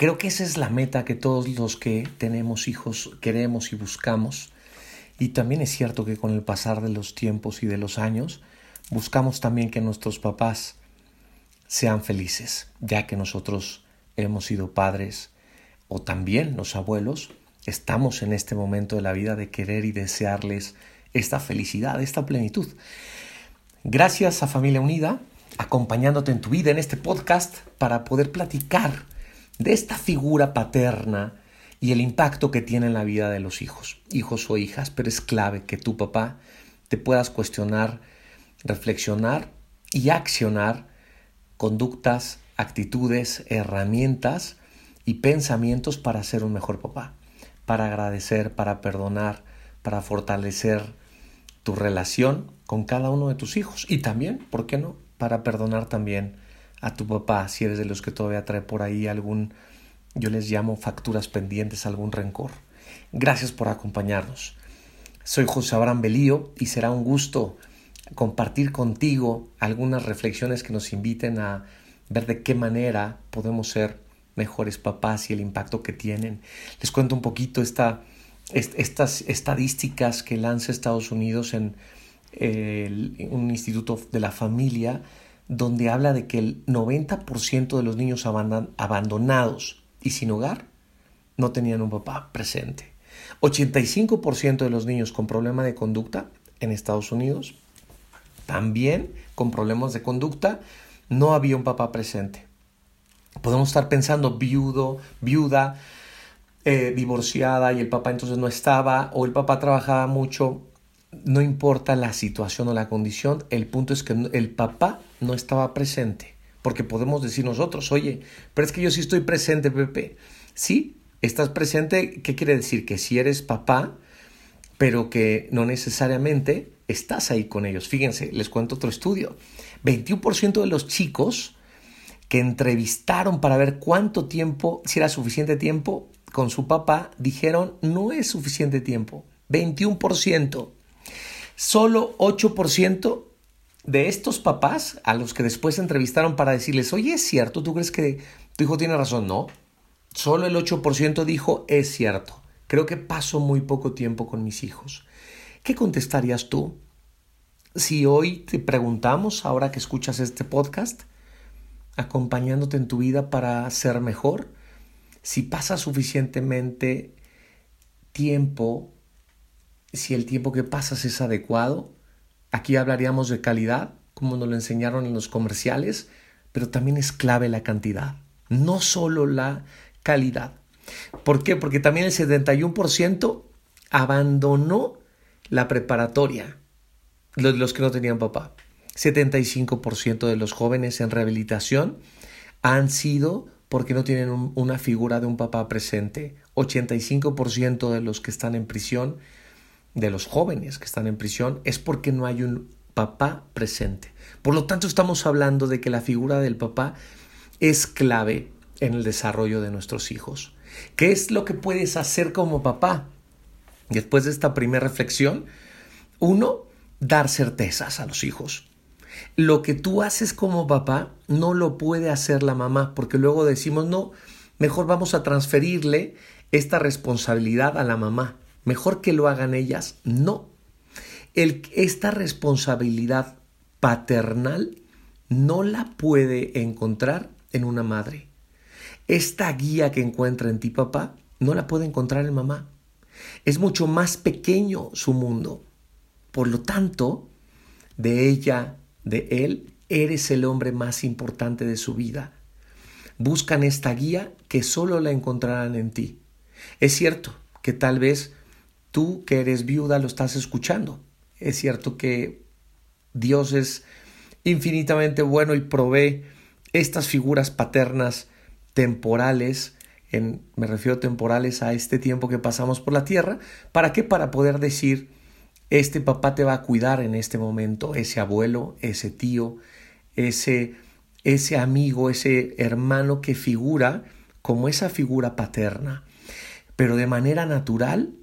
Creo que esa es la meta que todos los que tenemos hijos queremos y buscamos. Y también es cierto que con el pasar de los tiempos y de los años, buscamos también que nuestros papás sean felices, ya que nosotros hemos sido padres o también los abuelos, estamos en este momento de la vida de querer y desearles esta felicidad, esta plenitud. Gracias a Familia Unida, acompañándote en tu vida en este podcast para poder platicar de esta figura paterna y el impacto que tiene en la vida de los hijos, hijos o hijas, pero es clave que tu papá te puedas cuestionar, reflexionar y accionar conductas, actitudes, herramientas y pensamientos para ser un mejor papá, para agradecer, para perdonar, para fortalecer tu relación con cada uno de tus hijos y también, ¿por qué no?, para perdonar también a tu papá si eres de los que todavía trae por ahí algún, yo les llamo facturas pendientes, algún rencor. Gracias por acompañarnos. Soy José Abraham Belío y será un gusto compartir contigo algunas reflexiones que nos inviten a ver de qué manera podemos ser mejores papás y el impacto que tienen. Les cuento un poquito esta, estas estadísticas que lanza Estados Unidos en un instituto de la familia donde habla de que el 90% de los niños abandonados y sin hogar no tenían un papá presente. 85% de los niños con problema de conducta en Estados Unidos, también con problemas de conducta, no había un papá presente. Podemos estar pensando viudo, viuda, eh, divorciada y el papá entonces no estaba, o el papá trabajaba mucho no importa la situación o la condición, el punto es que el papá no estaba presente. Porque podemos decir nosotros, oye, pero es que yo sí estoy presente, Pepe. Sí, estás presente, ¿qué quiere decir? Que si eres papá, pero que no necesariamente estás ahí con ellos. Fíjense, les cuento otro estudio. 21% de los chicos que entrevistaron para ver cuánto tiempo, si era suficiente tiempo con su papá, dijeron no es suficiente tiempo. 21%. Solo 8% de estos papás a los que después entrevistaron para decirles, oye, ¿es cierto? ¿Tú crees que tu hijo tiene razón? No. Solo el 8% dijo, es cierto. Creo que paso muy poco tiempo con mis hijos. ¿Qué contestarías tú si hoy te preguntamos, ahora que escuchas este podcast, acompañándote en tu vida para ser mejor, si pasas suficientemente tiempo si el tiempo que pasas es adecuado. Aquí hablaríamos de calidad, como nos lo enseñaron en los comerciales, pero también es clave la cantidad, no solo la calidad. ¿Por qué? Porque también el 71% abandonó la preparatoria, los, que no tenían papá. 75% de los jóvenes en rehabilitación han sido porque no tienen una figura de un papá presente. 85% de los que están en prisión de los jóvenes que están en prisión es porque no hay un papá presente. Por lo tanto, estamos hablando de que la figura del papá es clave en el desarrollo de nuestros hijos. ¿Qué es lo que puedes hacer como papá? Después de esta primera reflexión, uno, dar certezas a los hijos. Lo que tú haces como papá no lo puede hacer la mamá, porque luego decimos, no, mejor vamos a transferirle esta responsabilidad a la mamá. Mejor que lo hagan ellas. No. Esta responsabilidad paternal no la puede encontrar en una madre. Esta guía que encuentra en ti papá no la puede encontrar en mamá. Es mucho más pequeño su mundo. Por lo tanto, de ella, de él, eres el hombre más importante de su vida. Buscan esta guía que solo la encontrarán en ti. Es cierto que tal vez tú que eres viuda lo estás escuchando. Es cierto que Dios es infinitamente bueno y provee estas figuras paternas temporales en, me refiero temporales a este tiempo que pasamos por la tierra. ¿Para qué? Para poder decir, este papá te va a cuidar en este momento, ese abuelo, ese tío, ese, ese amigo, ese hermano que figura como esa figura paterna. Pero de manera natural,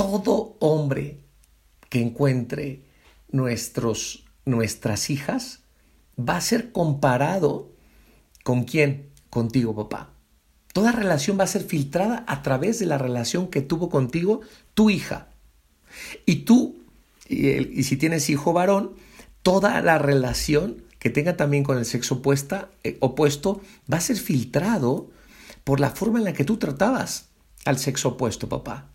todo hombre que encuentre nuestros, nuestras hijas va a ser comparado con quién? Contigo, papá. Toda relación va a ser filtrada a través de la relación que tuvo contigo tu hija. Y tú, y, si tienes hijo varón, toda la relación que tenga también con el sexo opuesta, eh, opuesto va a ser filtrado por la forma en la que tú tratabas al sexo opuesto, papá.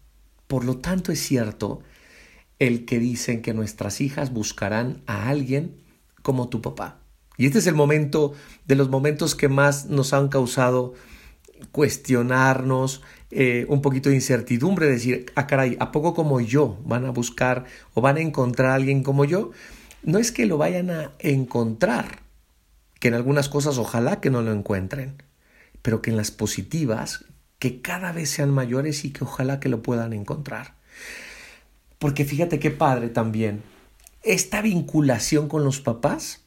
Por lo tanto, es cierto el que dicen que nuestras hijas buscarán a alguien como tu papá. Y este es el momento de los momentos que más nos han causado cuestionarnos, eh, un poquito de incertidumbre, decir, ah, caray, ¿a poco como yo van a buscar o van a encontrar a alguien como yo? No es que lo vayan a encontrar, que en algunas cosas ojalá que no lo encuentren, pero que en las positivas, que cada vez sean mayores y que ojalá que lo puedan encontrar. Porque fíjate qué padre también, esta vinculación con los papás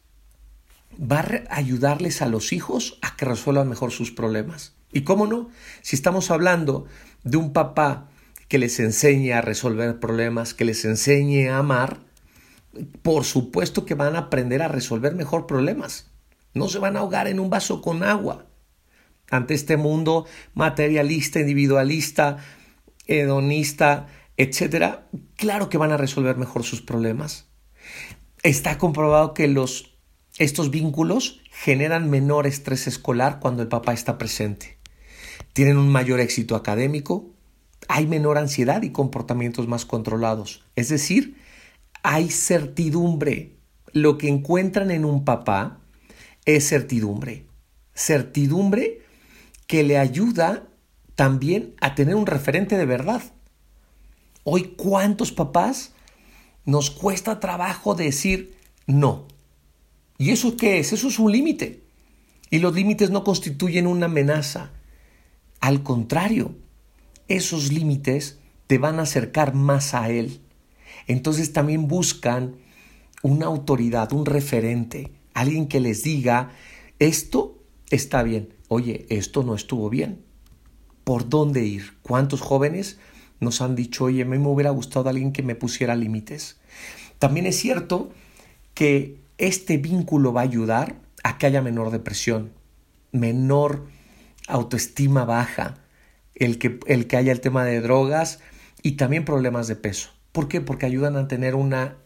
va a ayudarles a los hijos a que resuelvan mejor sus problemas. Y cómo no, si estamos hablando de un papá que les enseñe a resolver problemas, que les enseñe a amar, por supuesto que van a aprender a resolver mejor problemas. No se van a ahogar en un vaso con agua. Ante este mundo materialista, individualista, hedonista, etcétera, claro que van a resolver mejor sus problemas. Está comprobado que los estos vínculos generan menor estrés escolar cuando el papá está presente tienen un mayor éxito académico, hay menor ansiedad y comportamientos más controlados. Es decir, hay certidumbre. Lo que encuentran en un papá es certidumbre. Certidumbre que le ayuda también a tener un referente de verdad. Hoy, ¿cuántos papás nos cuesta trabajo decir no? ¿Y eso qué es? Eso es un límite. Y los límites no constituyen una amenaza. Al contrario, esos límites te van a acercar más a Él. Entonces también buscan una autoridad, un referente, alguien que les diga, esto está bien, oye, esto no estuvo bien. ¿Por dónde ir? ¿Cuántos jóvenes nos han dicho, oye, a mí me hubiera gustado alguien que me pusiera límites? También es cierto que este vínculo va a ayudar a que haya menor depresión, menor autoestima baja, el que, el que haya el tema de drogas y también problemas de peso. ¿Por qué? Porque ayudan a tener una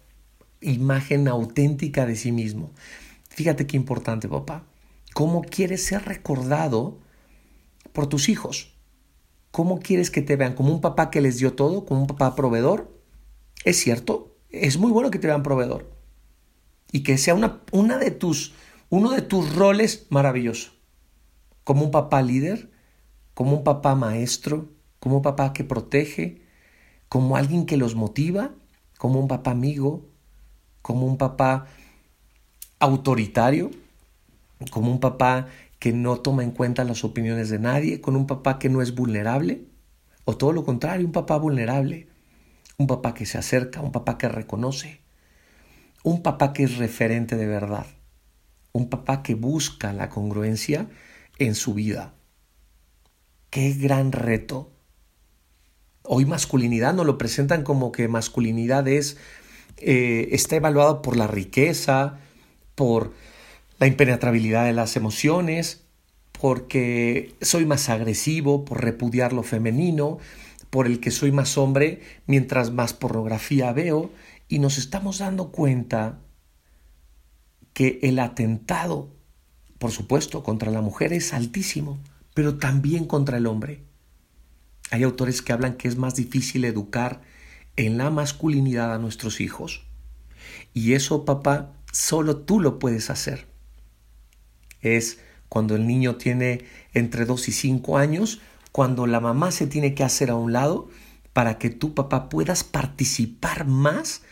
imagen auténtica de sí mismo. Fíjate qué importante, papá. ¿Cómo quieres ser recordado por tus hijos? ¿Cómo quieres que te vean? ¿Como un papá que les dio todo? ¿Como un papá proveedor? Es cierto, es muy bueno que te vean proveedor. Y que sea una, una de tus, uno de tus roles maravilloso como un papá líder, como un papá maestro, como un papá que protege, como alguien que los motiva, como un papá amigo, como un papá autoritario, como un papá que no toma en cuenta las opiniones de nadie, con un papá que no es vulnerable, o todo lo contrario, un papá vulnerable, un papá que se acerca, un papá que reconoce, un papá que es referente de verdad, un papá que busca la congruencia en su vida. Qué gran reto. Hoy masculinidad nos lo presentan como que masculinidad es, eh, está evaluado por la riqueza, por la impenetrabilidad de las emociones, porque soy más agresivo, por repudiar lo femenino, por el que soy más hombre mientras más pornografía veo, y nos estamos dando cuenta que el atentado por supuesto, contra la mujer es altísimo, pero también contra el hombre. Hay autores que hablan que es más difícil educar en la masculinidad a nuestros hijos. Y eso, papá, solo tú lo puedes hacer. Es cuando el niño tiene entre 2 y 5 años, cuando la mamá se tiene que hacer a un lado para que tú, papá, puedas participar más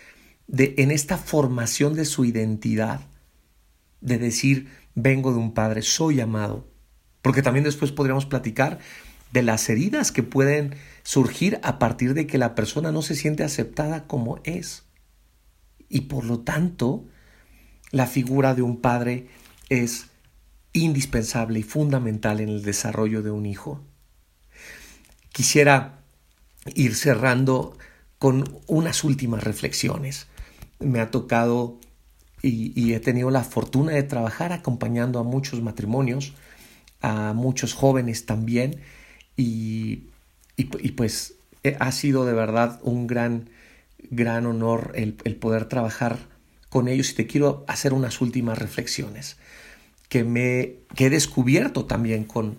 de, en esta formación de su identidad, de decir, vengo de un padre, soy amado. Porque también después podríamos platicar de las heridas que pueden surgir a partir de que la persona no se siente aceptada como es. Y por lo tanto, la figura de un padre es indispensable y fundamental en el desarrollo de un hijo. Quisiera ir cerrando con unas últimas reflexiones. Me ha tocado y, he tenido la fortuna de trabajar acompañando a muchos matrimonios, a muchos jóvenes también, y, pues eh, ha sido de verdad un gran, gran honor el, poder trabajar con ellos y te quiero hacer unas últimas reflexiones que, me, que he descubierto también con,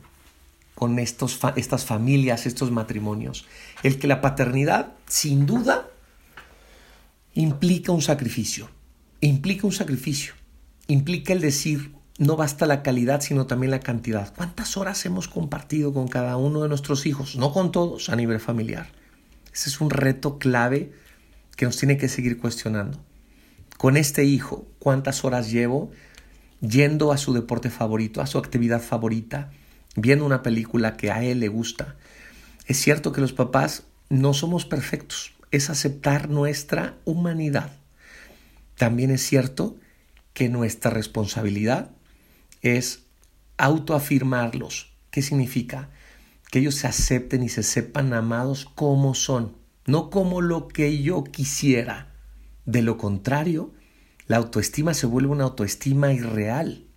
con estos, estas familias, estos matrimonios. El que la paternidad, sin duda, implica un sacrificio implica un sacrificio, implica el decir, no basta la calidad, sino también la cantidad. ¿Cuántas horas hemos compartido con cada uno de nuestros hijos? No con todos a nivel familiar. Ese es un reto clave que nos tiene que seguir cuestionando. Con este hijo, ¿cuántas horas llevo yendo a su deporte favorito, a su actividad favorita, viendo una película que a él le gusta? Es cierto que los papás no somos perfectos, es aceptar nuestra humanidad. También es cierto que nuestra responsabilidad es autoafirmarlos. ¿Qué significa? Que ellos se acepten y se sepan amados como son, no como lo que yo quisiera. De lo contrario, la autoestima se vuelve una autoestima irreal,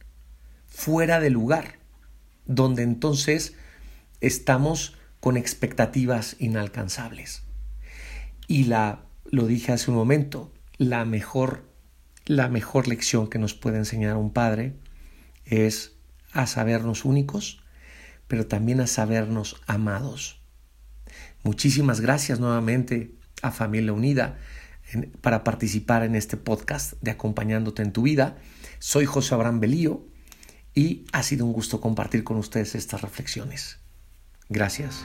fuera de lugar, donde entonces estamos con expectativas inalcanzables. Y la, lo dije hace un momento, la mejor la mejor lección que nos puede enseñar un padre es a sabernos únicos, pero también a sabernos amados. Muchísimas gracias nuevamente a Familia Unida para participar en este podcast de Acompañándote en tu vida. Soy José Abraham Belío y ha sido un gusto compartir con ustedes estas reflexiones. Gracias.